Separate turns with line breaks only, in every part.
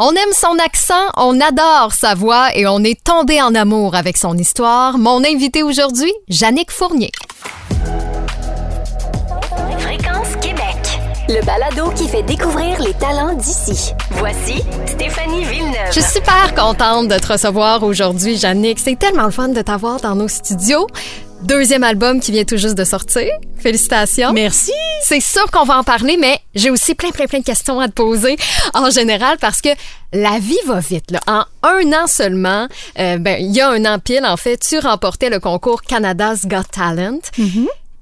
On aime son accent, on adore sa voix et on est tombé en amour avec son histoire. Mon invité aujourd'hui, Jannick Fournier.
Fréquence Québec. Le balado qui fait découvrir les talents d'ici. Voici Stéphanie Villeneuve.
Je suis super contente de te recevoir aujourd'hui, Jannick. C'est tellement le fun de t'avoir dans nos studios. Deuxième album qui vient tout juste de sortir. Félicitations.
Merci.
C'est sûr qu'on va en parler, mais j'ai aussi plein, plein, plein de questions à te poser en général parce que la vie va vite. Là. En un an seulement, euh, ben, il y a un an pile, en fait, tu remportais le concours Canada's Got Talent.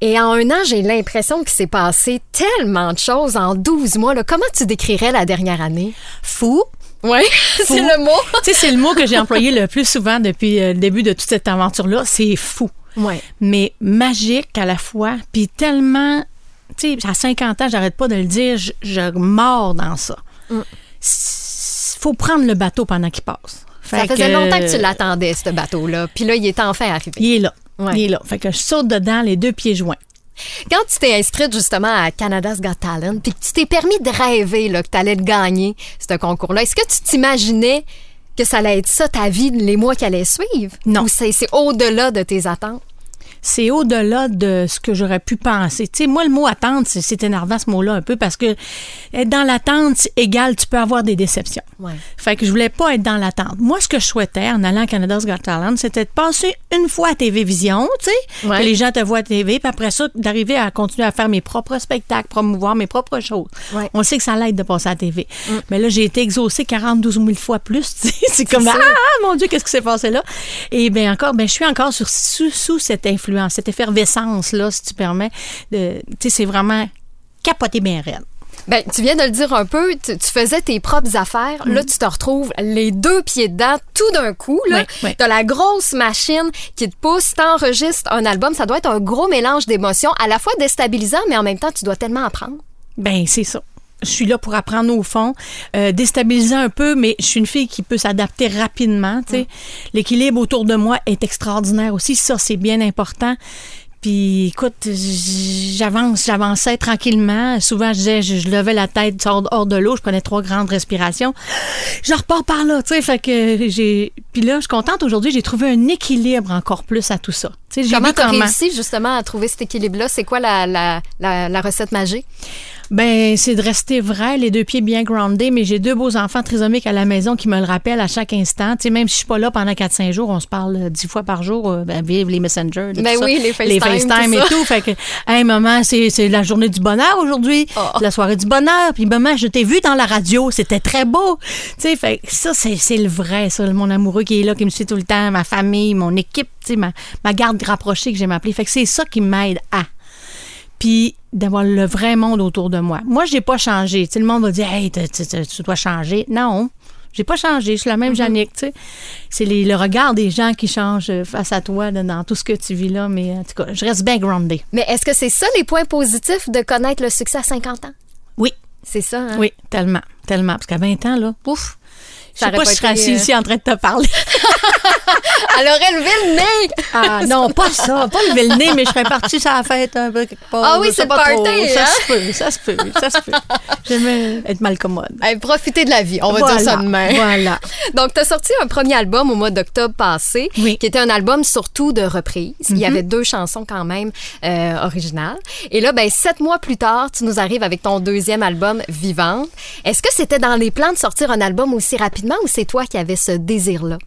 Et en un an, j'ai l'impression qu'il s'est passé tellement de choses en 12 mois. Là. Comment tu décrirais la dernière année?
Fou.
Oui, c'est le mot.
tu sais, c'est le mot que j'ai employé le plus souvent depuis euh, le début de toute cette aventure-là. C'est fou.
Ouais.
Mais magique à la fois. Puis tellement. Tu sais, à 50 ans, j'arrête pas de le dire, je, je mords dans ça.
Mm.
Faut prendre le bateau pendant qu'il passe.
Ça faisait
que-
longtemps que tu l'attendais, ce bateau-là. Puis là, il est enfin arrivé.
Il est là.
Ouais.
Il est là. Fait que je saute dedans les deux pieds joints.
Quand tu t'es inscrite justement à Canada's Got Talent, puis que tu t'es permis de rêver là, que tu allais le gagner, ce concours-là, est-ce que tu t'imaginais que ça allait être ça ta vie les mois qui allaient suivre?
Non.
Ou c'est c'est au-delà de tes attentes?
C'est au-delà de ce que j'aurais pu penser. Tu sais, moi, le mot attente, c'est- énervant ce mot-là un peu parce que être dans l'attente égale, tu peux avoir des déceptions.
Ouais.
Fait que je voulais pas être dans l'attente. Moi, ce que je souhaitais en allant à Canada's Got Talent, c'était de passer une fois à TV Vision, tu sais,
Ouais.
que les gens te voient à TV, puis après ça, d'arriver à continuer à faire mes propres spectacles, promouvoir mes propres choses.
Ouais. Mm.
On sait que ça l'aide de passer à la TV. Mais là, j'ai été exaucée 42 000 fois plus. tu sais. C'est comme,
ça.
ah, mon Dieu, qu'est-ce qui s'est passé là? Et bien encore, ben, je suis encore sur, sous, sous cette influence, cette effervescence-là, si tu permets. Tu sais, c'est vraiment capoter bien raide.
Ben, tu viens de le dire un peu, tu, tu faisais tes propres affaires. Là, tu te retrouves les deux pieds dedans tout d'un coup. Là,
ouais.
T'as la grosse machine qui te pousse, t'enregistres un album. Ça doit être un gros mélange d'émotions, à la fois déstabilisant, mais en même temps, tu dois tellement apprendre.
Ben, c'est ça. Je suis là pour apprendre au fond, euh, déstabiliser un peu, mais je suis une fille qui peut s'adapter rapidement. L'équilibre autour de moi est extraordinaire aussi. Ça, c'est bien important. Puis, écoute, j'avance, j'avançais tranquillement. Souvent, je disais, je, je levais la tête hors, hors de l'eau, je prenais trois grandes respirations. Je repars par là, tu sais. Fait que j'ai. Puis là, je suis contente aujourd'hui, j'ai trouvé un équilibre encore plus à tout ça.
Comment tu as
comment-
réussi justement à trouver cet équilibre-là? C'est quoi la, la, la, la recette magique?
Ben, c'est de rester vrai, les deux pieds bien groundés, mais j'ai deux beaux enfants trisomiques à la maison qui me le rappellent à chaque instant. Tu sais, même si je suis pas là pendant 4-5 jours, on se parle euh, dix fois par jour, euh, ben, vive les Messenger, de
Ben
ça.
les FaceTime,
et
ça.
tout. Fait que, hey, maman, c'est, la journée du bonheur aujourd'hui.
Oh.
La soirée du bonheur. Puis, maman, je t'ai vu dans la radio, c'était très beau. Tu sais, fait que ça, c'est, c'est le vrai, ça, mon amoureux qui est là, qui me suit tout le temps, ma famille, mon équipe, tu sais, ma, ma garde rapprochée que j'aime appeler. Fait que c'est ça qui m'aide à puis d'avoir le vrai monde autour de moi. Moi, j'ai pas changé. Tu sais, le monde va dire, hey, tu, dois changer. Non, j'ai pas changé. Je suis la même Jannick. Tu sais, c'est le regard des gens qui changent euh, face à toi là, dans tout ce que tu vis là. Mais en tout cas, je reste bien grounded.
Mais est-ce que c'est ça les points positifs de connaître le succès à 50 ans?
Oui,
C'est ça, hein?
oui, tellement, tellement. Parce qu'à 20 ans là, ouf. Je
Ça
sais pas si je serais assise
euh,
ici en train de te parler.
Elle aurait levé le nez!
Ah non, pas ça, pas lever le nez, mais je serais partie sur la fête un peu quelque part.
Ah oui, c'est
trop.
party,
Ça
hein?
se peut, ça se peut, ça se peut. J'aime être mal commode.
Hey, profitez de la vie, on va
voilà,
dire ça demain.
Voilà.
Donc, tu as sorti un premier album au mois d'octobre passé,
Oui. Mhm.
qui était un album surtout de reprises. Il y avait deux chansons quand même euh, originales. Et là, ben, sept mois plus tard, tu nous arrives avec ton deuxième album, Vivante. Est-ce que c'était dans les plans de sortir un album aussi rapidement ou c'est toi qui avais ce désir-là?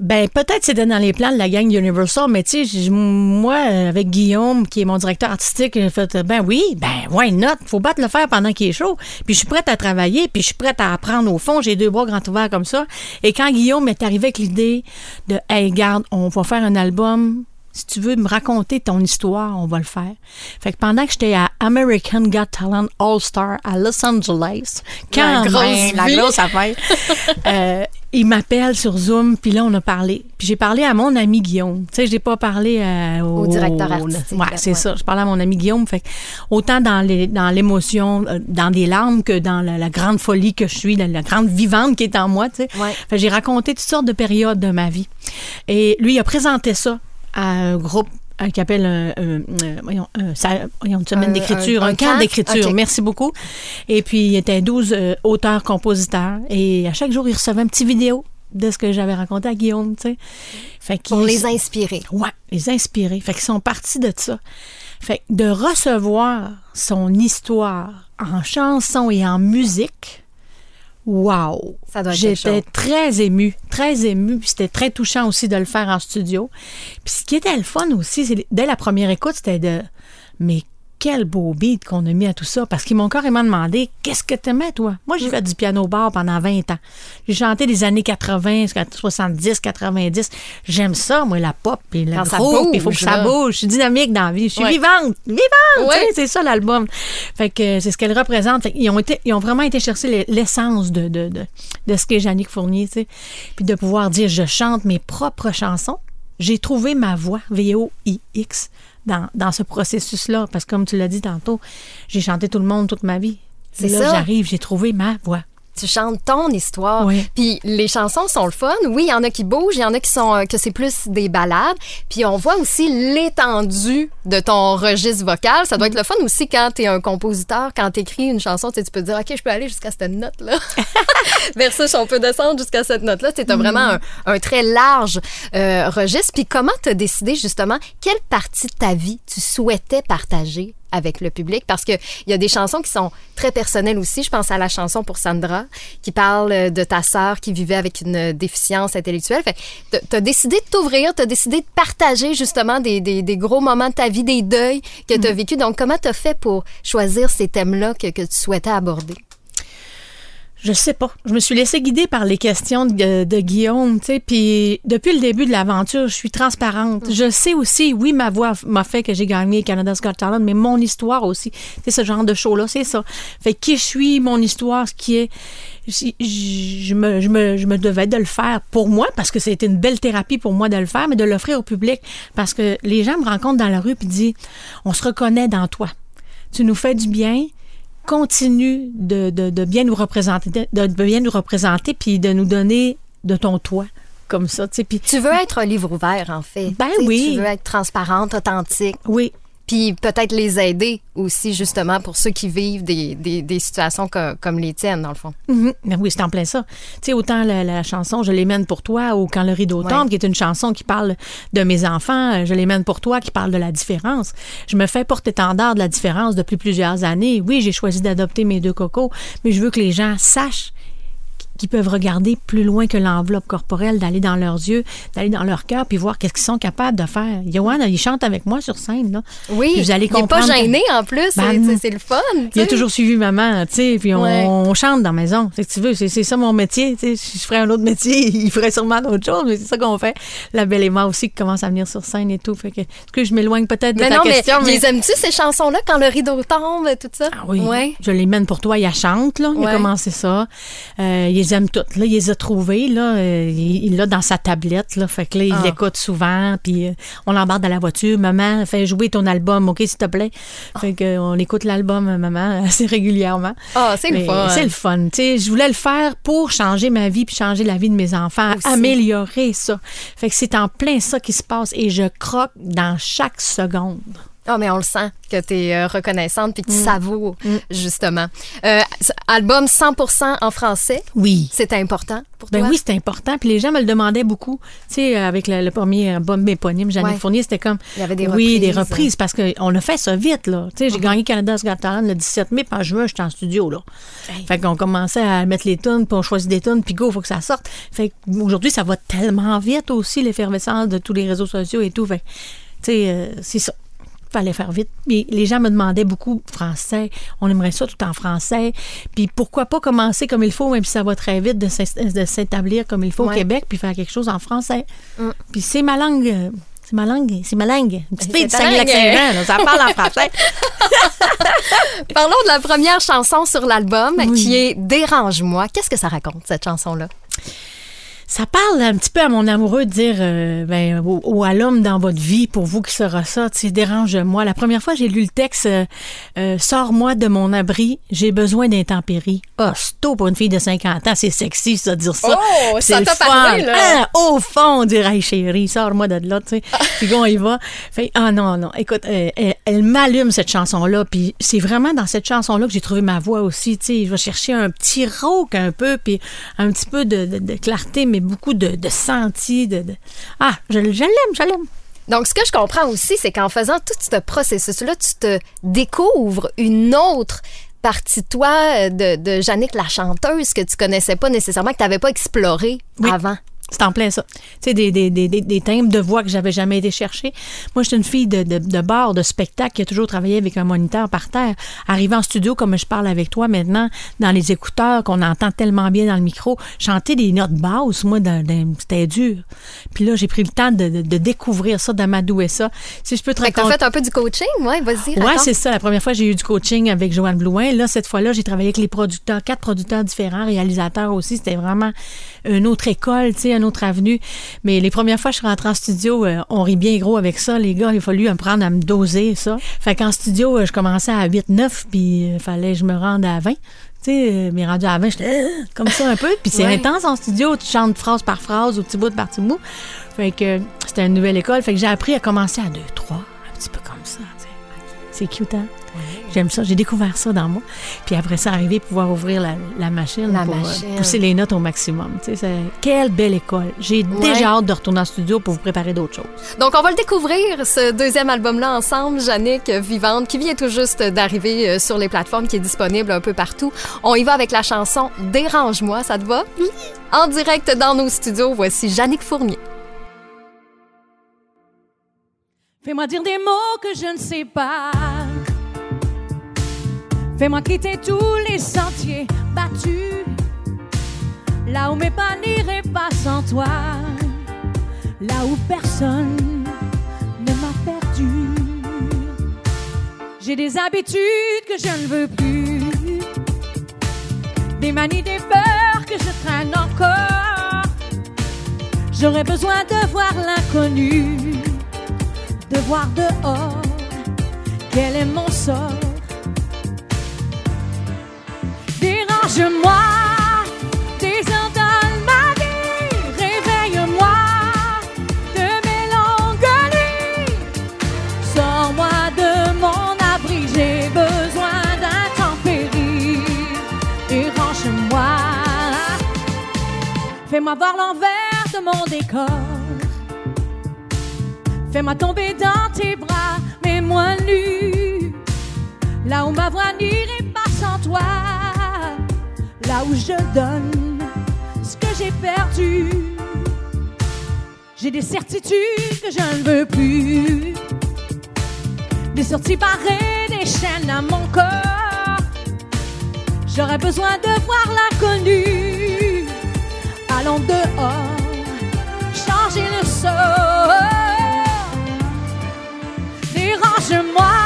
Ben peut-être c'était dans les plans de la gang Universal, mais tu sais, moi avec Guillaume, qui est mon directeur artistique, j'ai fait ben oui, ben why not, faut battre le fer pendant qu'il est chaud. Puis je suis prête à travailler, puis je suis prête à apprendre au fond, j'ai deux bras grands ouverts comme ça. Et quand Guillaume est arrivé avec l'idée de hey garde, on va faire un album. Si tu veux me raconter ton histoire, on va le faire. Fait que pendant que j'étais à American Got Talent All Star à Los Angeles, quand
La grosse
même, la grosse affaire, euh, il m'appelle sur Zoom, puis là, on a parlé. Puis j'ai parlé à mon ami Guillaume. Tu sais, j'ai pas parlé euh, au,
Au directeur artistique,
Ouais, c'est
ouais.
ça. Je parlais à mon ami Guillaume. Fait que autant dans les dans l'émotion, euh, dans des larmes, que dans la, la grande folie que je suis, la, la grande vivante qui est en moi, tu sais.
Ouais.
Fait que j'ai raconté toutes sortes de périodes de ma vie. Et lui, il a présenté ça à un groupe qui appelle un, un- un- voyons, un- ça- voyons, une semaine d'écriture,
un-
camp d'écriture. Merci beaucoup. Et puis, il était 12 euh, auteurs, compositeurs. Et à chaque jour, il recevait un petit vidéo de ce que j'avais raconté à Guillaume, tu sais. Fait
Pour les inspirer.
Ouais, les inspirer. Fait qu'ils sont partis de ça. Fait que de recevoir son histoire en chanson et en musique, wow!
Ça doit être quelque
J'étais très émue, très émue, puis c'était très touchant aussi de le faire en studio. Puis ce qui était le fun aussi, c'est dès la première écoute, c'était de mais quel beau beat qu'on a mis à tout ça parce qu'ils m'ont carrément demandé qu'est-ce que t'aimais toi? Moi,
Mm.
j'ai fait du piano bar pendant 20 ans. J'ai chanté des années 80, 70, 90. J'aime ça moi la pop groupe, il faut que ça bouge, je suis dynamique dans la vie, je suis
Ouais.
vivante, vivante,
Ouais.
c'est ça l'album. Fait que c'est ce qu'elle représente. Fait qu'ils ont été ils ont vraiment été chercher l'e- l'essence de, de, de, de ce qu'est Jannick Fournier, tu sais. Puis de pouvoir dire je chante mes propres chansons. J'ai trouvé ma voix, V-O-I-X, dans, dans ce processus-là. Parce que comme tu l'as dit tantôt, j'ai chanté tout le monde toute ma vie.
C'est
Là,
ça.
j'arrive, j'ai trouvé ma voix.
Tu chantes ton histoire.
Oui.
Puis les chansons sont le fun. Oui, il y en a qui bougent, il y en a qui sont euh, que c'est plus des balades. Puis on voit aussi l'étendue de ton registre vocal. Ça doit être le fun aussi quand tu es un compositeur, quand tu écris une chanson, tu sais, tu peux te dire OK, je peux aller jusqu'à cette note là. Versus on peut descendre jusqu'à cette note là, tu as vraiment un, un très large euh, registre. Puis comment tu as décidé justement quelle partie de ta vie tu souhaitais partager? Avec le public parce que il y a des chansons qui sont très personnelles aussi. Je pense à la chanson pour Sandra qui parle euh, de ta sœur qui vivait avec une déficience intellectuelle. Fait tu as décidé de t'ouvrir, tu as décidé de partager justement des, des, des gros moments de ta vie, des deuils que tu as vécu. Donc, comment tu as fait pour choisir ces thèmes-là que, que tu souhaitais aborder?
Je sais pas. Je me suis laissée guider par les questions de, de Guillaume, tu sais. Puis depuis le début de l'aventure, je suis transparente. Je sais aussi, oui, ma voix m'a fait que j'ai gagné Canada's Got Talent, mais mon histoire aussi. C'est ce genre de show-là, c'est ça. Fait que qui je suis, mon histoire, ce qui est. Je, je me, je, me, je me devais de le faire pour moi parce que c'était une belle thérapie pour moi de le faire, mais de l'offrir au public parce que les gens me rencontrent dans la rue puis disent on se reconnaît dans toi. Tu nous fais du bien continue de, de, de bien nous représenter, de, de bien nous représenter, puis de nous donner de ton toi, comme ça, tu sais. Puis,
Tu veux être un livre ouvert, en fait.
Ben oui.
Tu veux être transparente, authentique.
oui,
Puis peut-être les aider aussi, justement, pour ceux qui vivent des, des, des situations co- comme les tiennes, dans le fond.
Mhm. Ben oui, c'est en plein ça. Tu sais, autant la, la chanson Je les mène pour toi ou Quand le rideau
Ouais.
tombe, qui est une chanson qui parle de mes enfants, euh, Je les mène pour toi, qui parle de la différence. Je me fais porte-étendard de la différence depuis plusieurs années. Oui, j'ai choisi d'adopter mes deux cocos, mais je veux que les gens sachent qu'ils peuvent regarder plus loin que l'enveloppe corporelle, d'aller dans leurs yeux, d'aller dans leur cœur, puis voir qu'est-ce qu'ils sont capables de faire. Johan, il chante avec moi sur scène, là.
Oui,
Puis vous allez
il n'est pas gêné, en plus.
Ben,
C'est- c'est le fun.
Il a toujours suivi maman, tu sais, puis on,
Ouais.
on chante dans la maison. C'est que tu veux, c'est c'est ça mon métier, tu sais. Si je ferais un autre métier, il ferait sûrement d'autres choses, mais c'est ça qu'on fait. La belle Emma aussi qui commence à venir sur scène et tout. Fait que, est-ce que je m'éloigne peut-être de
Mais
ta
non, mais
question, mais...
les aimes-tu, ces chansons-là, quand le rideau tombe, tout ça?
Ah oui,
Ouais.
je les mène pour toi. Il a chante, là. Il
Ouais.
a commencé ça. Euh, il les aime toutes. Là, il les a trouvées, là. Euh, il l'a dans sa tablette, là. Fait que là, il
Ah.
l'écoute souvent. Puis euh, on l'embarque dans la voiture. Maman, fais jouer ton album, OK, s'il te plaît? Fait que, euh, on écoute l'album, maman, assez régulièrement.
Ah, c'est le fun.
C'est le fun. Tu sais, je voulais le faire pour changer ma vie puis changer la vie de mes enfants,
Aussi.
améliorer ça. Fait que c'est en plein ça qui se passe et je croque dans chaque seconde.
Ah, mais on le sent que tu es reconnaissante puis que tu
Mm.
savoures, justement. Euh, album 100 en français,
Oui.
c'est important pour
Ben
toi?
oui, c'était important. Puis les gens me le demandaient beaucoup. Tu sais, avec le, le premier album éponyme, Jeanne
Ouais.
Fournier, c'était comme.
Il y avait des
Oui, des
reprises. Mm-hmm.
reprises, parce qu'on a fait ça vite, là. Tu sais, j'ai gagné Canada's Got Talent le 17 mai, puis en juin, j'étais en studio, là. Fait qu'on commençait à mettre les tunes, puis on choisit des tunes, puis go, il faut que ça sorte. Fait qu'aujourd'hui, ça va tellement vite aussi, l'effervescence de tous les réseaux sociaux et tout. Fait tu sais, euh, c'est ça. Fallait faire vite. Mais les gens me demandaient beaucoup français. On aimerait ça tout en français. Puis pourquoi pas commencer comme il faut, même si ça va très vite, de s'établir comme il faut
Ouais.
au Québec, puis faire quelque chose en français. Puis c'est ma langue. C'est ma langue, c'est ma langue. Une petite
C'est
fille
ta
Saguenay-Lac-Saint-Jean, ça parle en français.
Parlons de la première chanson sur l'album
Oui.
qui est Dérange-moi. Qu'est-ce que ça raconte, cette chanson-là?
Ça parle un petit peu à mon amoureux de dire euh, ben, ou, ou à l'homme dans votre vie, pour vous qui sera ça, tu sais, dérange-moi. La première fois, j'ai lu le texte euh, euh, Sors-moi de mon abri, j'ai besoin d'intempéries. Ah, c'est tôt pour une fille de 50 ans, c'est sexy, ça, dire ça.
Oh,
c'est le fun.
parlé, là.
Ah, au fond, on dirait, hey, chérie, sors-moi de là, tu sais. Puis on y va. Fait, ah non, non, écoute, euh, elle, elle m'allume cette chanson-là. Puis c'est vraiment dans cette chanson-là que j'ai trouvé ma voix aussi, tu sais. Je vais chercher un petit rauque un peu, puis un petit peu de, de- de clarté, mais beaucoup de, de senti. De, de- Ah, je, je l'aime, je l'aime.
Donc, ce que je comprends aussi, c'est qu'en faisant tout ce processus-là, tu te découvres une autre partie toi euh, de, de Jannick la chanteuse que tu connaissais pas nécessairement, que tu n'avais pas exploré
Oui.
avant.
C'est en plein ça. Tu sais, des, des, des, des, timbres de voix que j'avais jamais été chercher. Moi, j'étais une fille de, de, de bar, de spectacle, qui a toujours travaillé avec un moniteur par terre. Arrivé en studio, comme je parle avec toi maintenant, dans les écouteurs, qu'on entend tellement bien dans le micro, chanter des notes basses, moi, c'était dur. Puis là, j'ai pris le temps de, de, découvrir ça, d'amadouer ça. Si je peux te
Fait que t'as
raconter...
fait un peu du coaching, ouais, vas-y,
Ouais, c'est ça. La première fois, j'ai eu du coaching avec Joanne Blouin. Là, cette fois-là, j'ai travaillé avec les producteurs, quatre producteurs différents, réalisateurs aussi. C'était vraiment une autre école, tu sais, une autre avenue. Mais les premières fois, je suis rentrée en studio, euh, on rit bien gros avec ça. Les gars, il a fallu apprendre à me doser ça. Fait qu'en studio, euh, je commençais à 8-9, puis il fallait que je me rende à 20. Tu sais, euh, mais rendu à 20, j'étais euh, comme ça un peu. Puis c'est
Ouais.
intense en studio. Tu chantes phrase par phrase ou petit bout par petit bout. Fait que euh, c'était une nouvelle école. Fait que j'ai appris à commencer à 2-3, un petit peu comme ça. C'est cute, hein? J'aime ça. J'ai découvert ça dans moi. Puis après ça, arriver pouvoir ouvrir la, la machine
La
pour euh,
machine.
pousser les notes au maximum. Tu sais, c'est- quelle belle école. J'ai déjà hâte de retourner en studio pour vous préparer d'autres choses.
Donc, on va le découvrir, ce deuxième album-là, ensemble, Jannick euh, Vivante, qui vient tout juste d'arriver euh, sur les plateformes, qui est disponible un peu partout. On y va avec la chanson Dérange-moi, ça te va? En direct dans nos studios, voici Jannick Fournier.
Fais-moi dire des mots que je ne sais pas. Fais-moi quitter tous les sentiers battus. Là où mes pas n'iraient pas sans toi. Là où personne ne m'a perdu. J'ai des habitudes que je ne veux plus. Des manies, des peurs que je traîne encore. J'aurais besoin de voir l'inconnu de voir dehors quel est mon sort. Dérange-moi, désordonne ma vie, réveille-moi de mes longues nuits. Sors-moi de mon abri, j'ai besoin d'intempéries. Dérange-moi, fais-moi voir l'envers de mon décor. Fais-moi tomber dans tes bras, mets-moi nu. Là où ma voix n'irait. Là où je donne ce que j'ai perdu. J'ai des certitudes que je ne veux plus. Des sorties barrées, des chaînes à mon corps. J'aurais besoin de voir l'inconnu. Allons dehors, changer le sort. Dérange-moi,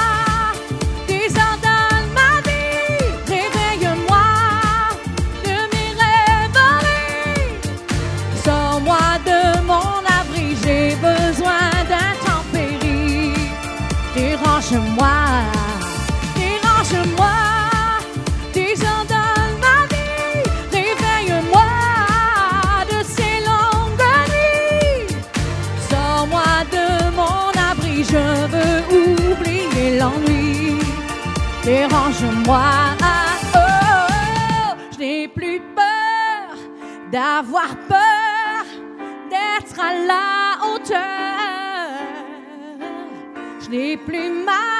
Dérange-moi, dérange-moi, désordonne ma vie, réveille-moi de ces longues nuits. Sors-moi de mon abri, je veux oublier l'ennui. Dérange-moi, oh, je n'ai plus peur d'avoir peur d'être à la Je n'ai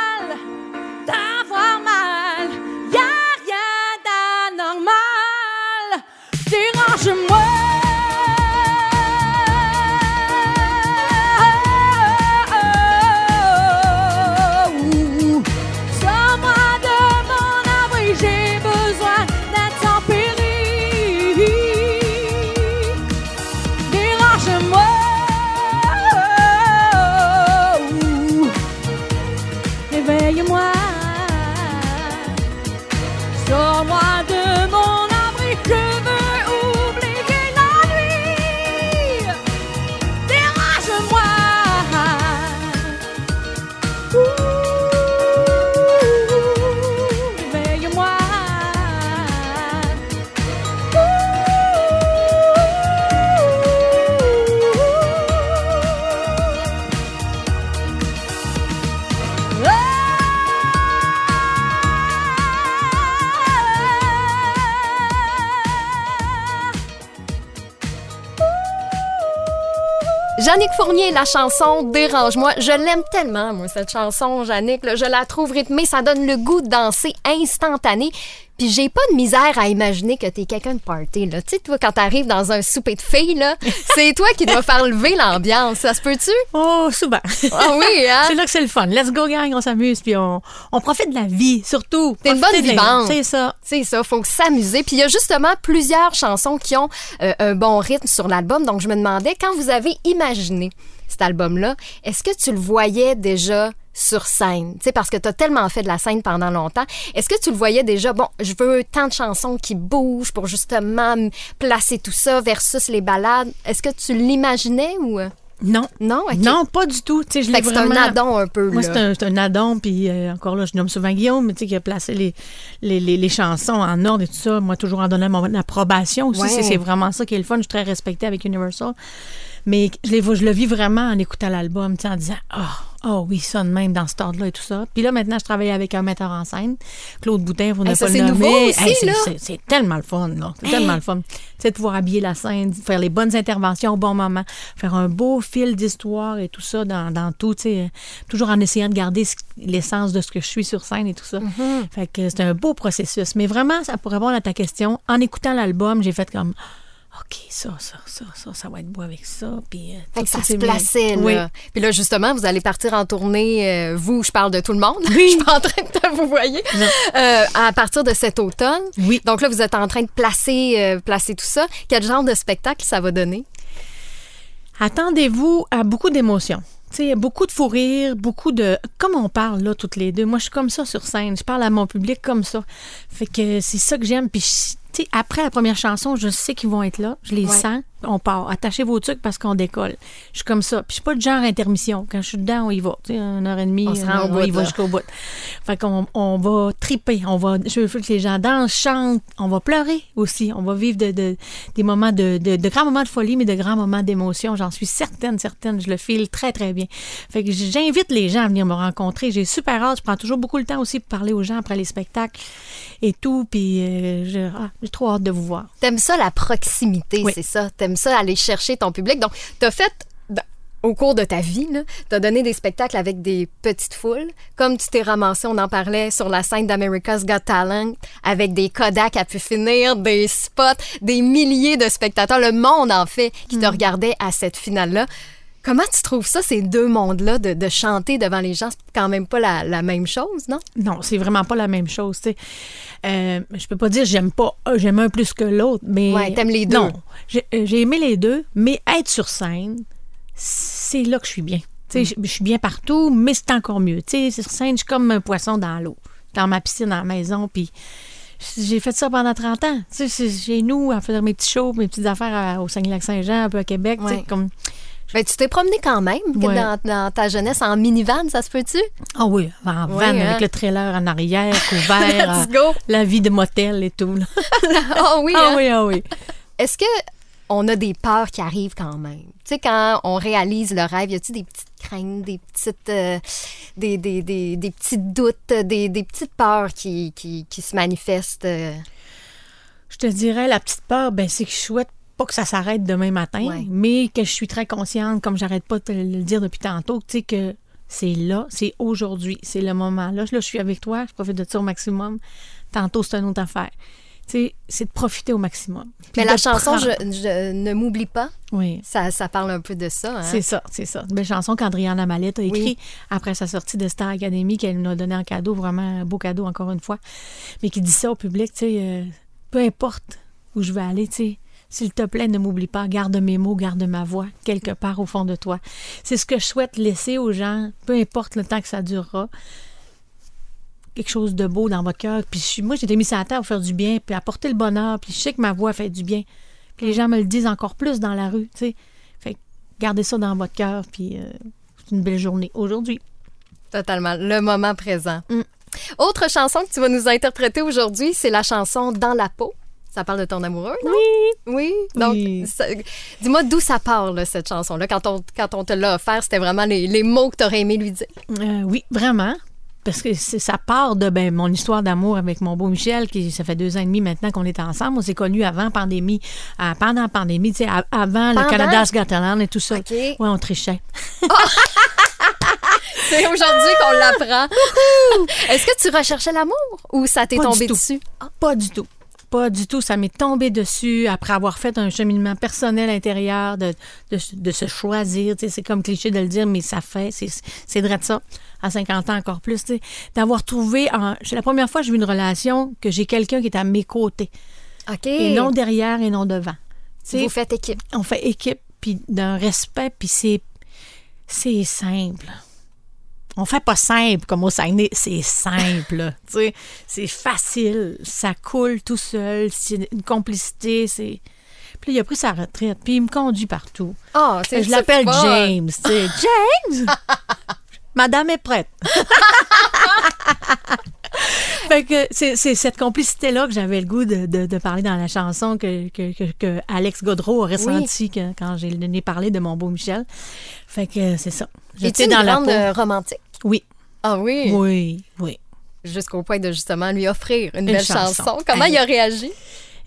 La chanson Dérange-moi. Je l'aime tellement, moi, cette chanson, Jannick. là. Je la trouve rythmée, ça donne le goût de danser instantané. Puis j'ai pas de misère à imaginer que t'es quelqu'un de party, là. Tu sais, toi, quand t'arrives dans un souper de filles, là, c'est toi qui dois faire lever l'ambiance. Ça se peut-tu?
Oh, souvent.
Ah oui, hein?
C'est là que c'est le fun. Let's go, gang, on s'amuse, puis on, on profite de la vie, surtout.
T'es une bonne vivante.
C'est ça.
C'est ça, faut s'amuser. Puis il y a justement plusieurs chansons qui ont euh, un bon rythme sur l'album. Donc je me demandais, quand vous avez imaginé cet album-là, est-ce que tu le voyais déjà sur scène? Tu sais, parce que tu as tellement fait de la scène pendant longtemps. Est-ce que tu le voyais déjà, bon, je veux tant de chansons qui bougent pour justement placer tout ça versus les ballades. Est-ce que tu l'imaginais ou...
Non.
Non.
Non, pas du tout. Tu sais, je
c'est un addon un peu,
Moi, c'est un, un addon, puis euh, encore là, je nomme souvent Guillaume, mais tu sais, qui a placé les, les, les, les chansons en ordre et tout ça. Moi, toujours en donnant mon approbation aussi.
Ouais.
C'est- vraiment ça qui est le fun. Je suis très respectée avec Universal. Mais je, les, je le vis vraiment en écoutant l'album, tu sais, en disant Ah, oh, oui, ça de même dans cet ordre-là et tout ça. Puis là, maintenant, je travaille avec un metteur en scène, Claude Boutin, vous ne
Hey, ça,
pas le nommer.
aussi,
c'est- tellement le fun, là. C'est tellement le fun. Tu sais, de pouvoir habiller la scène, faire les bonnes interventions au bon moment, faire un beau fil d'histoire et tout ça dans, dans tout, tu sais, toujours en essayant de garder ce- l'essence de ce que je suis sur scène et tout ça.
Mm-hmm.
Fait que c'est un beau processus. Mais vraiment, ça pour répondre à ta question, en écoutant l'album, j'ai fait comme OK, ça, ça, ça, ça, ça va être beau avec ça. Puis, euh,
Fait que ça se plaçait, là.
Oui.
Puis là, justement, vous allez partir en tournée. euh, vous, je parle de tout le monde. je suis pas en train de vous voyez. Euh, à partir de cet automne.
Oui.
Donc là, vous êtes en train de placer, euh, placer tout ça. Quel genre de spectacle ça va donner?
Attendez-vous à beaucoup d'émotions. Tu sais, beaucoup de fou rire, beaucoup de... Comme on parle, là, toutes les deux. Moi, je suis comme ça sur scène. Je parle à mon public comme ça. Fait que c'est ça que j'aime. Puis, je- sais, après la première chanson, je sais qu'ils vont être là. Je les
Ouais.
sens. On part. Attachez vos trucs parce qu'on décolle. Je suis comme ça. Puis, je suis pas de genre intermission. Quand je suis dedans, on y va. Tu sais, une heure et demie,
On se
une
rend
on y va
là.
jusqu'au bout. Fait qu'on on va triper. On va, je veux que les gens dansent, chantent. On va pleurer aussi. On va vivre de, de- des moments de, de, de grands moments de folie, mais de grands moments d'émotion. J'en suis certaine, certaine. Je le file très, très bien. Fait que j'invite les gens à venir me rencontrer. J'ai super hâte. Je prends toujours beaucoup le temps aussi pour parler aux gens après les spectacles et tout. Puis euh, ah, j'ai trop hâte de vous voir.
T'aimes ça, la proximité,
Oui.
c'est ça? T'aimes ça, aller chercher ton public. Donc, t'as fait, dans- au cours de ta vie, là, t'as donné des spectacles avec des petites foules. Comme tu t'es ramassé, on en parlait sur la scène d'America's Got Talent, avec des Kodak à pu finir, des spots, des milliers de spectateurs, le monde, en fait, qui te regardait à cette finale-là. Comment tu trouves ça, ces deux mondes-là, de, de chanter devant les gens? C'est quand même pas la, la même chose, non?
Non, c'est vraiment pas la même chose. tu sais. Euh, je peux pas dire j'aime pas un, j'aime un plus que l'autre, mais
Ouais, t'aimes les deux.
Non, j'ai euh, j'ai aimé les deux, mais être sur scène, c'est là que je suis bien. Tu sais, je, je suis bien partout, mais c'est encore mieux. Tu sais, sur scène, je suis comme un poisson dans l'eau, dans ma piscine à la maison, puis j'ai fait ça pendant 30 ans. Tu sais, c'est chez nous, à faire mes petits shows, mes petites affaires à- au Saguenay-Lac-Saint-Jean, un peu à Québec, tu sais,
Ouais.
comme
Ben, tu t'es promené quand même que
Ouais.
dans, dans ta jeunesse en minivan, ça se peut-tu?
Ah oui, en van
Oui, hein?
avec le trailer en arrière, couvert,
Let's go!
la vie de motel et tout.
Ah oui,
Ah
hein?
oui, ah oui.
Est-ce que on a des peurs qui arrivent quand même? Tu sais, quand on réalise le rêve, y a-tu des petites craintes, des petites, euh, des, des, des, des petits doutes, des, des petites peurs qui, qui, qui se manifestent? euh?
Je te dirais, la petite peur, ben, c'est que je souhaite pas que ça s'arrête demain matin,
Ouais.
mais que je suis très consciente, comme j'arrête pas de te le dire depuis tantôt, tu sais, que c'est là, c'est aujourd'hui, c'est le moment. Là, là, je suis avec toi, je profite de ça au maximum. Tantôt, c'est une autre affaire. Tu sais, c'est de profiter au maximum.
Mais la chanson je, je ne m'oublie pas,
Oui.
ça, ça parle un peu de ça. Hein?
C'est ça, c'est ça. Une belle chanson qu'Adrienne Amalette a écrit
Oui.
après sa sortie de Star Academy, qu'elle nous a donné en cadeau, vraiment un beau cadeau encore une fois. Mais qui dit ça au public, tu sais, euh, peu importe où je vais aller, tu sais, s'il te plaît, ne m'oublie pas, garde mes mots, garde ma voix, quelque part au fond de toi. C'est ce que je souhaite laisser aux gens, peu importe le temps que ça durera. Quelque chose de beau dans votre cœur. Puis je moi, j'ai été mise à la terre pour faire du bien, puis apporter le bonheur, puis je sais que ma voix fait du bien. Puis les gens me le disent encore plus dans la rue, tu sais. Fait que gardez ça dans votre cœur, puis euh, c'est une belle journée aujourd'hui.
Totalement. Le moment présent.
Mm.
Autre chanson que tu vas nous interpréter aujourd'hui, c'est la chanson Dans la peau. Ça parle de ton amoureux, non?
Oui!
Oui. Donc,
Oui.
dis-moi d'où ça part, là, cette chanson-là? Quand on, quand on te l'a offert, c'était vraiment les, les mots que tu aurais aimé lui dire?
Euh, oui, vraiment. parce que ça part de ben, mon histoire d'amour avec mon beau Michel, qui ça fait deux ans et demi maintenant qu'on est ensemble. On s'est connus avant pandémie, euh, pendant la pandémie, tu sais, avant
Pendant?
le Canada's Got Talent et tout ça. Ouais, on trichait.
C'est aujourd'hui qu'on l'apprend. Est-ce que tu recherchais l'amour ou ça t'est tombé dessus?
Pas du tout. Pas du tout. Ça m'est tombé dessus après avoir fait un cheminement personnel intérieur de, de, de se choisir. C'est comme cliché de le dire, mais ça fait. C'est c'est vrai de ça. À 50 ans encore plus. D'avoir trouvé. C'est la première fois que j'ai eu une relation que j'ai quelqu'un qui est à mes côtés.
OK.
Et non derrière et non devant.
Vous faites équipe.
on fait équipe, puis d'un respect, puis c'est, c'est simple. On fait pas simple comme au Saguenay, c'est simple. tu sais. c'est facile, ça coule tout seul, c'est une complicité, c'est... Puis il a pris sa retraite, puis il me conduit partout.
Ah, c'est
Je l'appelle. James, tu sais. James! Madame est prête. fait que c'est c'est cette complicité-là que j'avais le goût de, de- de parler dans la chanson que, que, que- que Alex Godreau a ressenti que- quand j'ai donné parler de mon beau Michel. Fait que c'est ça. J'étais
une
dans la
grande
peau.
romantique?
Oui,
Ah oui?
oui, oui.
Jusqu'au point de justement lui offrir une,
Une
belle
chanson.
chanson. Comment il a réagi?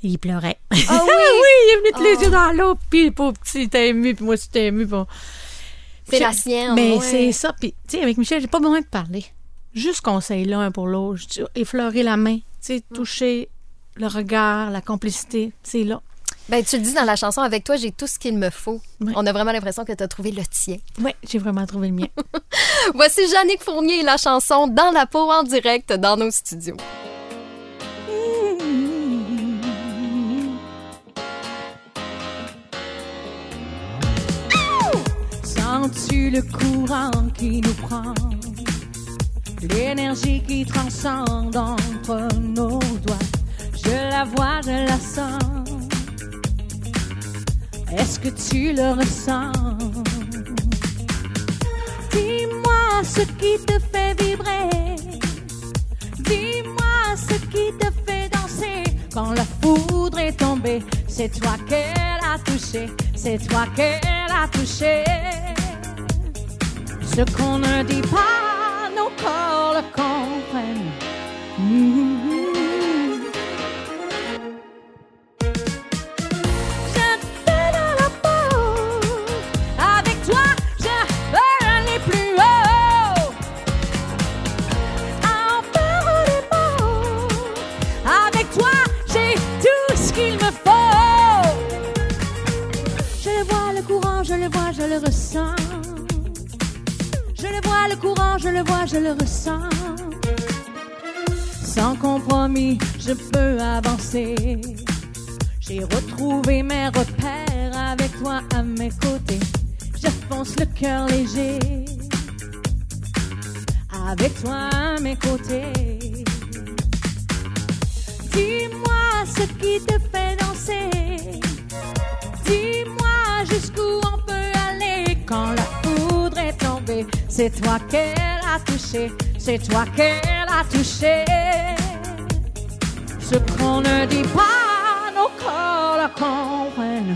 Il pleurait.
Ah oui?
oui, il est venu tous les yeux dans l'eau, puis le pauvre petit, était ému, puis moi, j'étais ému. Bon.
C'est la sienne.
Mais c'est ça. Puis, tu sais, avec Michel, j'ai pas besoin de parler. Juste conseil l'un pour l'autre. Effleurer la main, tu sais, toucher le regard, la complicité, c'est là.
Ben, tu le dis dans la chanson, avec toi, j'ai tout ce qu'il me faut.
Ouais.
On a vraiment l'impression que tu as trouvé le tien.
Oui, j'ai vraiment trouvé le mien.
Voici Jannick Fournier et la chanson Dans la peau en direct dans nos studios.
Sens-tu le courant qui nous prend? L'énergie qui transcende entre nos doigts Je la vois, je la sens Est-ce que tu le ressens? Dis-moi ce qui te fait vibrer Dis-moi ce qui te fait danser quand la foudre est tombée. C'est toi qu'elle a touché, c'est toi qu'elle a touché. Ce qu'on ne dit pas, nos corps le comprennent. Je le vois, je le ressens. Sans compromis, je peux avancer. J'ai retrouvé mes repères avec toi à mes côtés. Je le cœur léger. Avec toi à mes côtés. Dis-moi ce qui te fait danser. Dis-moi jusqu'où on peut aller quand la foudre est tombée. C'est toi qu'elle a touché, c'est toi qu'elle a touché. Ce qu'on ne dit pas, nos corps le comprennent.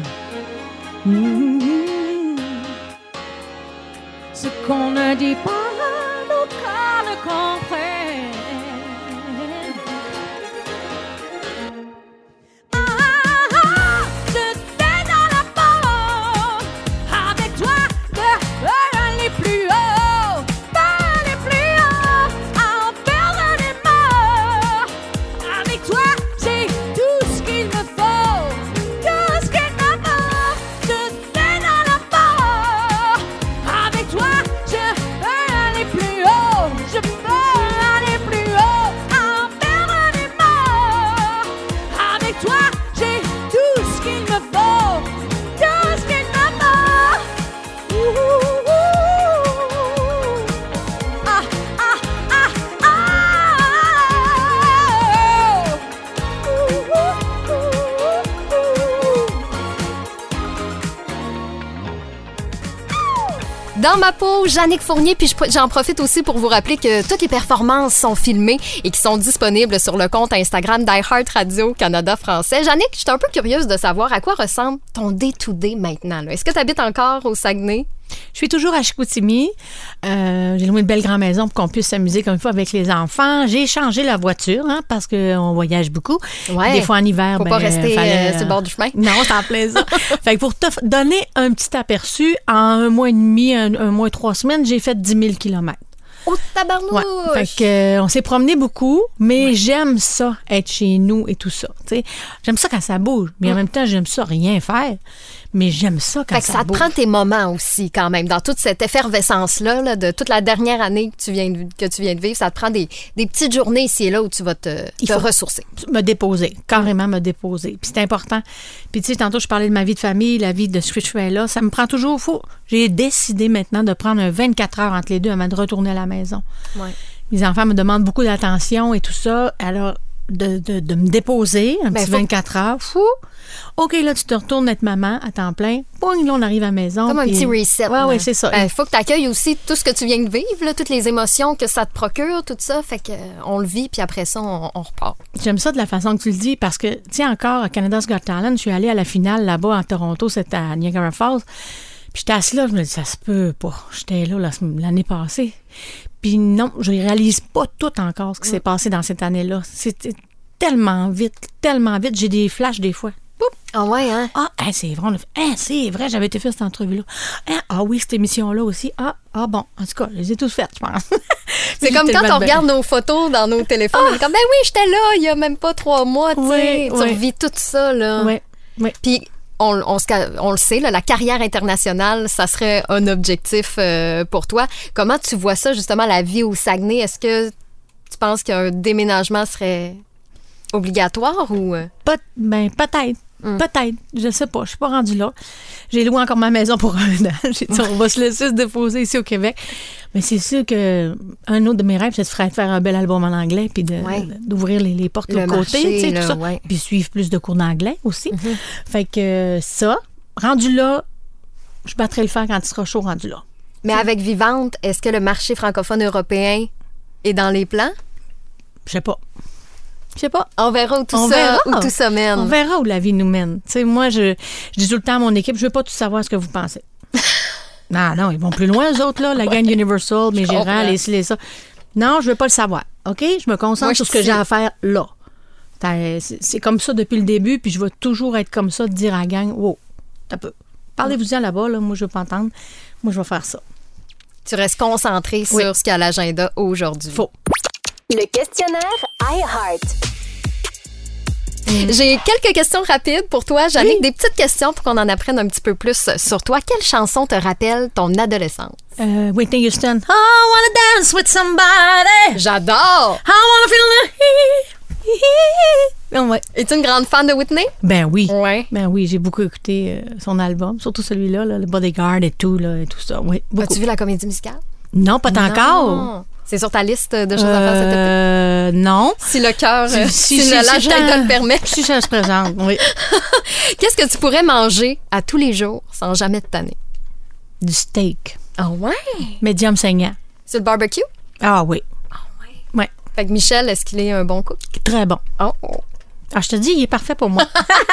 Ce qu'on ne dit pas, nos corps le comprennent. Dans
ma peau, Jannick Fournier, puis je- j'en profite aussi pour vous rappeler que toutes les performances sont filmées et qui sont disponibles sur le compte Instagram d'iHeart Radio Canada français. Jannick, je suis un peu curieuse de savoir à quoi ressemble ton day-to-day maintenant. Est-ce que tu habites encore au Saguenay?
Je suis toujours à Chicoutimi. Euh, j'ai loué une belle grande maison pour qu'on puisse s'amuser comme il faut avec les enfants. J'ai changé la voiture hein, parce qu'on voyage beaucoup.
Ouais.
Des fois en hiver,
Faut
ben,
pas rester
fallait,
euh, sur le bord du chemin.
Non, c'est en ça. fait que pour te donner un petit aperçu, en un mois et demi, un, un mois et trois semaines, j'ai fait 10 000 kilomètres.
Oh, tabarnouche!
Ouais. Fait que, euh, on s'est promené beaucoup, mais j'aime ça, être chez nous et tout ça. J'aime ça quand ça bouge, mais en même temps, j'aime ça rien faire. Mais j'aime ça quand
Fait que
ça,
ça te
bouge.
prend tes moments aussi, quand même, dans toute cette effervescence-là, là, de toute la dernière année que tu viens de, que tu viens de vivre. Ça te prend des, des petites journées ici et là où tu vas te,
Il
te
faut-
ressourcer.
me déposer, carrément me déposer. Puis c'est important. Puis tu sais, tantôt, je parlais de ma vie de famille, la vie de ce que je fais là. Ça me prend toujours fou. J'ai décidé maintenant de prendre un 24 heures entre les deux avant de retourner à la maison.
Ouais.
Mes enfants me demandent beaucoup d'attention et tout ça. Alors, de, de- de me déposer un
Ben,
petit
faut-
24 heures, fou. OK, là, tu te retournes être maman à temps plein. Boing, là, on arrive à la maison.
Comme un petit reset.
Ouais,
là.
ouais, c'est ça.
Il faut que tu accueilles aussi tout ce que tu viens de vivre, là, toutes les émotions que ça te procure, tout ça. Fait que euh, on le vit, puis après ça, on, on repart.
J'aime ça de la façon que tu le dis parce que, tu sais, encore à Canada's Got Talent, je suis allée à la finale là-bas à Toronto, c'était à Niagara Falls. Puis j'étais assise là, je me dis, ça se peut pas. J'étais là l'année passée. Puis non, je réalise pas tout encore ce qui s'est passé dans cette année-là. C'était tellement vite, tellement vite. J'ai des flashs des fois.
Ah ouais, hein?
Ah, hein, c'est vrai, on a fait- hein, c'est vrai, j'avais été fait cette entrevue-là. Hein, ah oui, cette émission-là aussi. Ah, ah bon, en tout cas, je les ai tous faites, je pense.
C'est comme quand on
de-
regarde nos photos dans nos téléphones. on est comme, ben oui, j'étais là il y a même pas trois mois, tu sais.
Ouais.
revis tout ça, là.
Ouais, ouais.
Puis, on, le sait, la carrière internationale, ça serait un objectif euh, pour toi. Comment tu vois ça, justement, la vie au Saguenay? Est-ce que tu penses qu'un déménagement serait obligatoire ou... euh?
Peut- ben, peut-être.
Hmm.
Peut-être. Je sais pas. Je suis pas rendue là. J'ai loué encore ma maison pour un an. J'ai dit, on va se laisser se déposer ici au Québec. Mais c'est sûr que un autre de mes rêves, c'est de faire un bel album en anglais puis
Ouais.
d'ouvrir les, les portes de
Le
côté, tu sais, tout ça.
ouais.
Puis suivre plus de cours d'anglais aussi.
Mhm.
Fait que ça, rendu là, je battrai le fer quand il sera chaud rendu là.
Mais avec Vivante, est-ce que le marché francophone européen est dans les plans?
Je sais pas. Je sais pas.
On verra où tout,
On
ça,
verra.
où tout ça mène.
On verra où la vie nous mène. Tu sais, moi, je, je dis tout le temps à mon équipe, je veux pas tout savoir ce que vous pensez. non, non, ils vont plus loin, eux autres, là, la gang Universal, mes gérants, les les ça. Non, je veux pas le savoir. OK? Je me concentre
Moi,
sur ce que j'ai à faire là. C'est c'est comme ça depuis le début, puis je vais toujours être comme ça, de dire à la gang, wow, t'as peu. Parlez-vous-en là-bas, là, moi, je veux pas entendre. Moi, je vais faire ça.
Tu restes concentré
Oui.
sur ce qu'il y a à l'agenda aujourd'hui.
Faux.
Le questionnaire iHeart.
J'ai quelques questions rapides pour toi.
Oui.
Des petites questions pour qu'on en apprenne un petit peu plus sur toi. Quelle chanson te rappelle ton adolescence?
Euh, Whitney Houston. I wanna dance with somebody.
J'adore!
I wanna feel the heat. Ouais.
Es-tu une grande fan de Whitney?
Ben oui.
Ouais.
Ben oui, j'ai beaucoup écouté euh, son album, surtout celui-là, là, le Bodyguard et tout, là, et tout ça. Oui.
As-tu vu la comédie musicale?
Non, pas encore.
C'est sur ta liste de choses à faire cet été?
Euh, non.
Si le cœur, euh, si,
si- si-
l'agenda
si-
le permet.
Si ça se présente, oui.
Qu'est-ce que tu pourrais manger à tous les jours sans jamais te tanner?
Du steak.
Ah ouais?
Médium saignant.
Sur le barbecue?
Ah oui. Ouais.
Fait que Michel, est-ce qu'il est un bon cook?
Très bon.
Oh!
Ah, je te dis, il est parfait pour moi.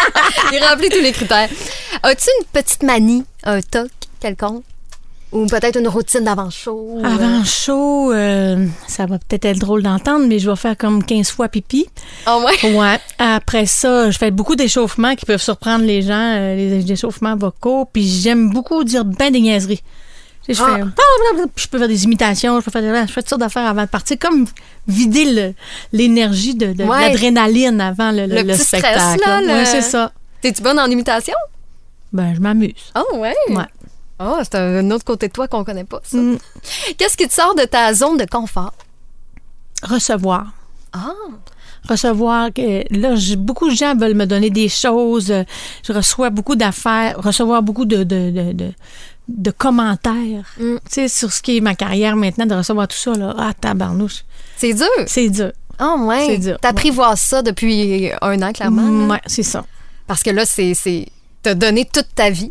Il remplit tous les critères. As-tu une petite manie, un toc quelconque? Ou peut-être une routine d'avant-show? euh,
Avant chaud, euh, ça va peut-être être drôle d'entendre, mais je vais faire comme 15 fois pipi.
Ah ouais?
Ouais. Après ça, je fais beaucoup d'échauffements qui peuvent surprendre les gens, euh, les échauffements vocaux. Puis j'aime beaucoup dire ben des niaiseries. Je,
Ah.
fais, blablabla, puis je peux faire des imitations, je peux faire des, je fais toutes sortes d'affaires avant de partir, comme vider l'énergie de, de- de
Ouais.
l'adrénaline avant le, le-
Le
le
petit stress, là, le-
Ouais, c'est ça.
T'es-tu bonne en imitation?
Ben, je m'amuse.
Oh ouais?
Ouais.
Oh, c'est un autre côté de toi qu'on connaît pas, ça.
Mm.
Qu'est-ce qui te sort de ta zone de confort?
Recevoir.
Ah!
recevoir que là beaucoup de gens veulent me donner des choses euh, je reçois beaucoup d'affaires recevoir beaucoup de de, de, de- de commentaires
Mm.
tu sais sur ce qui est ma carrière maintenant de recevoir tout ça là ah tabarnouche
C'est dur.
c'est dur
Oh ouais.
C'est dur,
T'apprivoises ça depuis un an, clairement.
Mm, ouais c'est ça
Parce que là, c'est. c'est- T'as donné toute ta vie.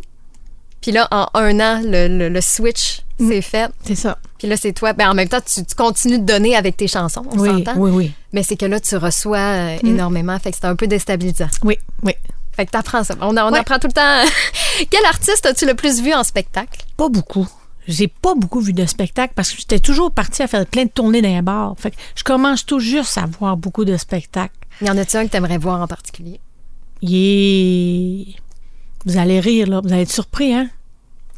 Puis là, en un an, le, le- le switch
Mm.
s'est fait.
c'est ça
Puis là, c'est toi. Ben, en même temps, tu, tu continues de donner avec tes chansons, on
oui
s'entend.
oui oui
Mais c'est que là, tu reçois euh, énormément. Fait que c'est un peu déstabilisant.
oui oui
Fait que t'apprends ça. On, apprend tout le temps. Quel artiste as-tu le plus vu en spectacle?
pas beaucoup j'ai pas beaucoup vu de spectacles parce que j'étais toujours partie à faire plein de tournées dans les bars. Fait que je commence tout juste à voir beaucoup de spectacles.
Y en a-tu un que t'aimerais voir en particulier?
Yeah. Vous allez rire, là. Vous allez être surpris, hein?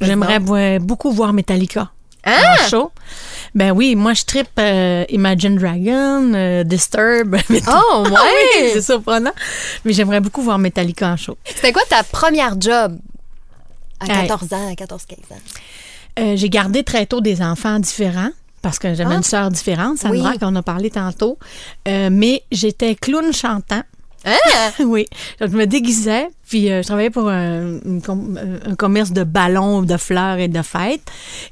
J'aimerais beaucoup voir Metallica.
Ah!
En show. Ben oui, moi, je trippe euh, Imagine Dragon, euh, Disturb.
Oh, ouais!
Ah oui, c'est surprenant. Mais j'aimerais beaucoup voir Metallica en show.
C'était quoi ta première job? À
Hey.
14 ans, à 14-15 ans.
Euh, j'ai gardé très tôt des enfants différents parce que j'avais
Ah.
une sœur différente, Sandra,
Oui.
qu'on a parlé tantôt. Euh, mais j'étais clown chantant.
Hein?
oui. Donc, je me déguisais, puis euh, je travaillais pour un, une com- euh, un commerce de ballons, de fleurs et de fêtes.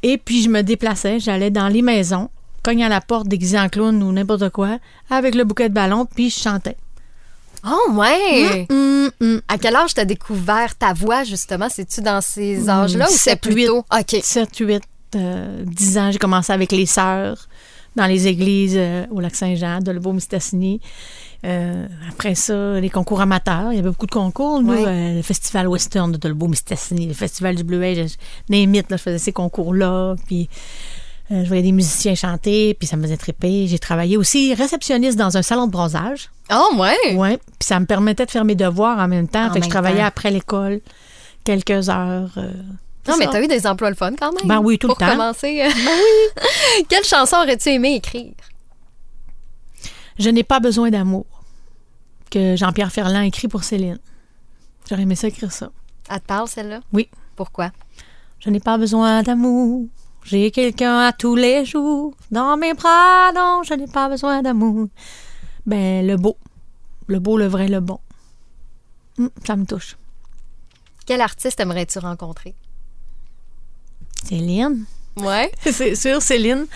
Et puis, je me déplaçais, j'allais dans les maisons, cognais à la porte déguisée en clown ou n'importe quoi, avec le bouquet de ballons, puis je chantais.
Oh, ouais!
Hum, hum.
À quel âge t'as découvert ta voix, justement? C'est-tu dans ces âges-là ou c'est plus tôt? OK.
7, 8, euh, 10 ans, j'ai commencé avec les sœurs dans les églises euh, au lac Saint-Jean, de Lebeau-Mistassini. Euh, après ça, les concours amateurs. Il y avait beaucoup de concours. Nous,
Oui.
euh, le festival western de Dolbeau-Mistassini, le festival du Bleuet, je, je je faisais ces concours-là. Puis euh, je voyais des musiciens chanter, puis ça me faisait triper. J'ai travaillé aussi réceptionniste dans un salon de bronzage.
Oh, ouais!
Ouais, puis ça me permettait de faire mes devoirs en même temps.
En
fait que je
même
travaillais
temps.
après l'école quelques heures.
Non, mais t'as eu des emplois le fun quand même.
Ben oui, tout le
pour
temps.
commencer. Ben oui. Quelle chanson aurais-tu aimé écrire?
Je n'ai pas besoin d'amour que Jean-Pierre Ferland écrit pour Céline. J'aurais aimé ça écrire ça.
Elle te parle, celle-là?
Oui.
Pourquoi?
Je n'ai pas besoin d'amour. J'ai quelqu'un à tous les jours. Dans mes bras, non, je n'ai pas besoin d'amour. Ben, le beau. Le beau, le vrai, le bon. Hum, ça me touche.
Quel artiste aimerais-tu rencontrer?
Céline?
Ouais.
C'est sûr, Céline.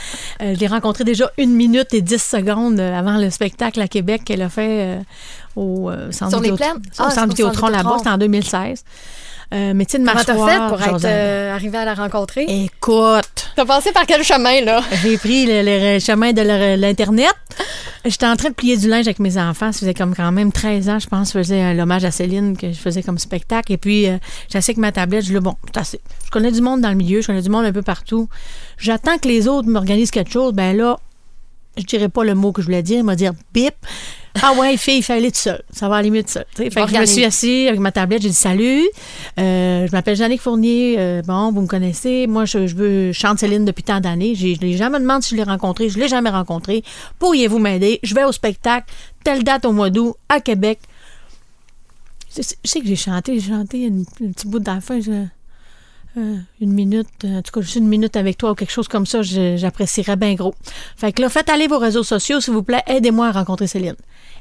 Euh, je l'ai rencontrée déjà une minute et dix secondes euh, avant le spectacle à Québec qu'elle a fait euh, au euh, Centre
Sur les
au
Ah,
Centre Vidéotron là-bas.
Vidéotron.
C'était en 2016. Euh, mais tu sais, de
Comment t'as fait pour être euh, arrivé à la rencontrer?
Écoute,
T'as passé par quel chemin, là?
j'ai pris le, le chemin de l'Internet. J'étais en train de plier du linge avec mes enfants. Ça faisait comme quand même 13 ans, je pense. Je faisais euh, l'hommage à Céline que je faisais comme spectacle. Et puis, euh, j'ai assis avec ma tablette. Je dis, bon, assez. Je connais du monde dans le milieu. Je connais du monde un peu partout. J'attends que les autres m'organisent quelque chose. Ben là, je dirais pas le mot que je voulais dire. Il m'a dire bip. Ah ouais, fille, il fallait aller tout seul. Ça va aller mieux tout seul. Fait que je me suis assise avec ma tablette. J'ai dit salut. Euh, je m'appelle Jannick Fournier. Euh, bon, vous me connaissez. Moi, je, je veux je chante Céline depuis tant d'années. Les gens me demandent si je l'ai rencontré. Je l'ai jamais rencontré. Pourriez-vous m'aider? Je vais au spectacle. Telle date au mois d'août à Québec. Je sais je sais que j'ai chanté. J'ai chanté un petit bout de la fin. je- euh, une minute, euh, en tout cas, juste une minute avec toi ou quelque chose comme ça, j'apprécierais bien gros. Fait que là, faites aller vos réseaux sociaux, s'il vous plaît. Aidez-moi à rencontrer Céline.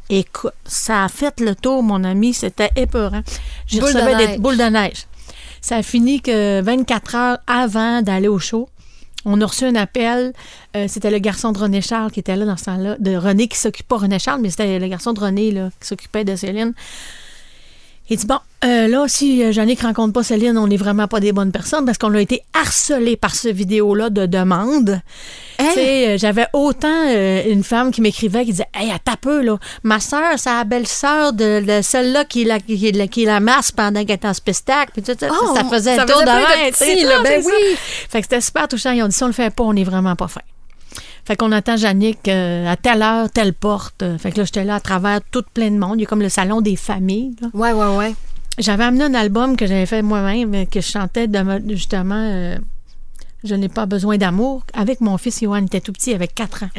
Écoute, ça a fait le tour, mon ami. C'était épeurant. J'ai
de
recevais des boules de neige. Ça a fini que 24 heures avant d'aller au show, on a reçu un appel. euh, c'était le garçon de René Charles qui était là dans ce temps-là. De René qui s'occupait pas René Charles, mais c'était le garçon de René là, qui s'occupait de Céline. Il dit Bon, euh, là, si euh, Jannick rencontre pas Céline, on n'est vraiment pas des bonnes personnes parce qu'on a été harcelé par ce vidéo-là de demande. Sais, euh, J'avais autant euh, une femme qui m'écrivait qui disait Hey, attends peu, là. Ma soeur, c'est la belle-sœur de, de celle-là qui, la, qui, la- qui la masse pendant qu'elle était en spectacle. Puis tout ça,
Oh,
ça faisait le tour de
de petits, là, ben
c'est ça.
oui.
Fait que c'était super touchant. Ils ont dit si on le fait pas, on est vraiment pas fin. Fait qu'on attend Jannick euh, à telle heure, telle porte. Euh, Fait que là, j'étais là à travers tout plein de monde. Il y a comme le salon des familles. là.
Ouais, ouais, ouais.
J'avais amené un album que j'avais fait moi-même, euh, que je chantais de- justement euh, Je n'ai pas besoin d'amour avec mon fils Johan. Il était tout petit, avec 4 ans.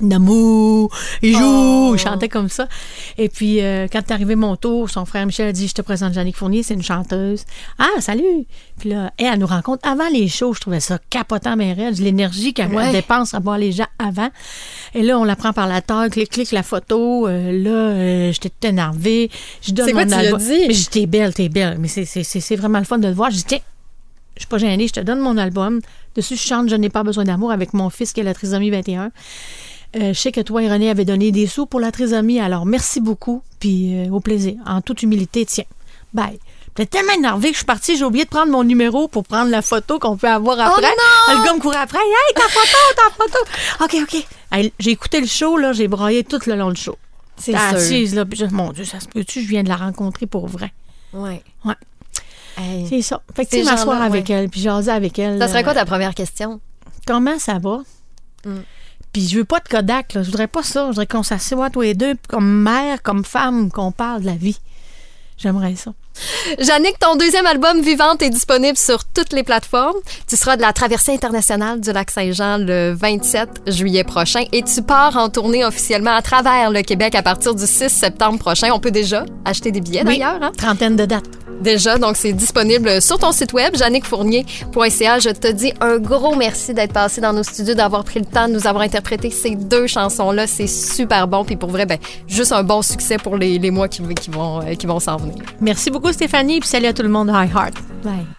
D'amour, il joue,
Oh.
il chantait comme ça. Et puis, euh, quand est arrivé mon tour, son frère Michel a dit Je te présente Jannick Fournier, c'est une chanteuse. Ah, salut! Puis là, elle, elle nous rencontre avant les shows. Je trouvais ça capotant, mais réel. L'énergie qu'elle
Ouais.
elle dépense à voir les gens avant. Et là, on la prend par la taille, clic, clic, la photo. Euh, là, euh, j'étais énervée. Je donne
quoi,
mon album.
dit?
Mais t'es belle, t'es belle. Mais c'est- vraiment le fun de le voir. Je dis, tiens, je suis pas gênée, je te donne mon album. Dessus, je chante Je n'ai pas besoin d'amour avec mon fils qui a la trisomie 21. Euh, je sais que toi et René avez donné des sous pour la trisomie, alors merci beaucoup, puis euh, au plaisir. En toute humilité, tiens. Bye. J'étais tellement énervée que je suis partie, j'ai oublié de prendre mon numéro pour prendre la photo qu'on peut avoir après.
non!
Le gars me courait après. Hey, ta photo, ta photo. OK, OK. Hey, j'ai écouté le show, là, j'ai braillé tout le long du show.
C'est
assise, là, puis je- mon Dieu, ça se peut-tu, je viens de la rencontrer pour vrai.
Ouais. Hey.
C'est ça. Fait que tu m'asseoir avec
ouais.
elle, puis jaser avec elle.
Ça serait
euh,
quoi ta première question?
Comment ça va?
Mm.
Puis je veux pas de Kodak, là. Je voudrais pas ça. Je voudrais qu'on s'assoie tous les deux, comme mère, comme femme, qu'on parle de la vie. J'aimerais ça.
Jannick, ton deuxième album Vivante est disponible sur toutes les plateformes. Tu seras de la traversée internationale du lac Saint-Jean le 27 juillet prochain et tu pars en tournée officiellement à travers le Québec à partir du 6 septembre prochain. On peut déjà acheter des billets
Oui.
d'ailleurs. hein?
Trentaine de dates.
Déjà, donc c'est disponible sur ton site web, jannickfournier.ca. Je te dis un gros merci d'être passé dans nos studios, d'avoir pris le temps de nous avoir interprété ces deux chansons-là. C'est super bon. Puis pour vrai, ben, juste un bon succès pour les, les mois qui, qui vont, euh, qui vont s'en venir.
Merci beaucoup, Stéphanie, puis salut à tout le monde. High Heart. Bye.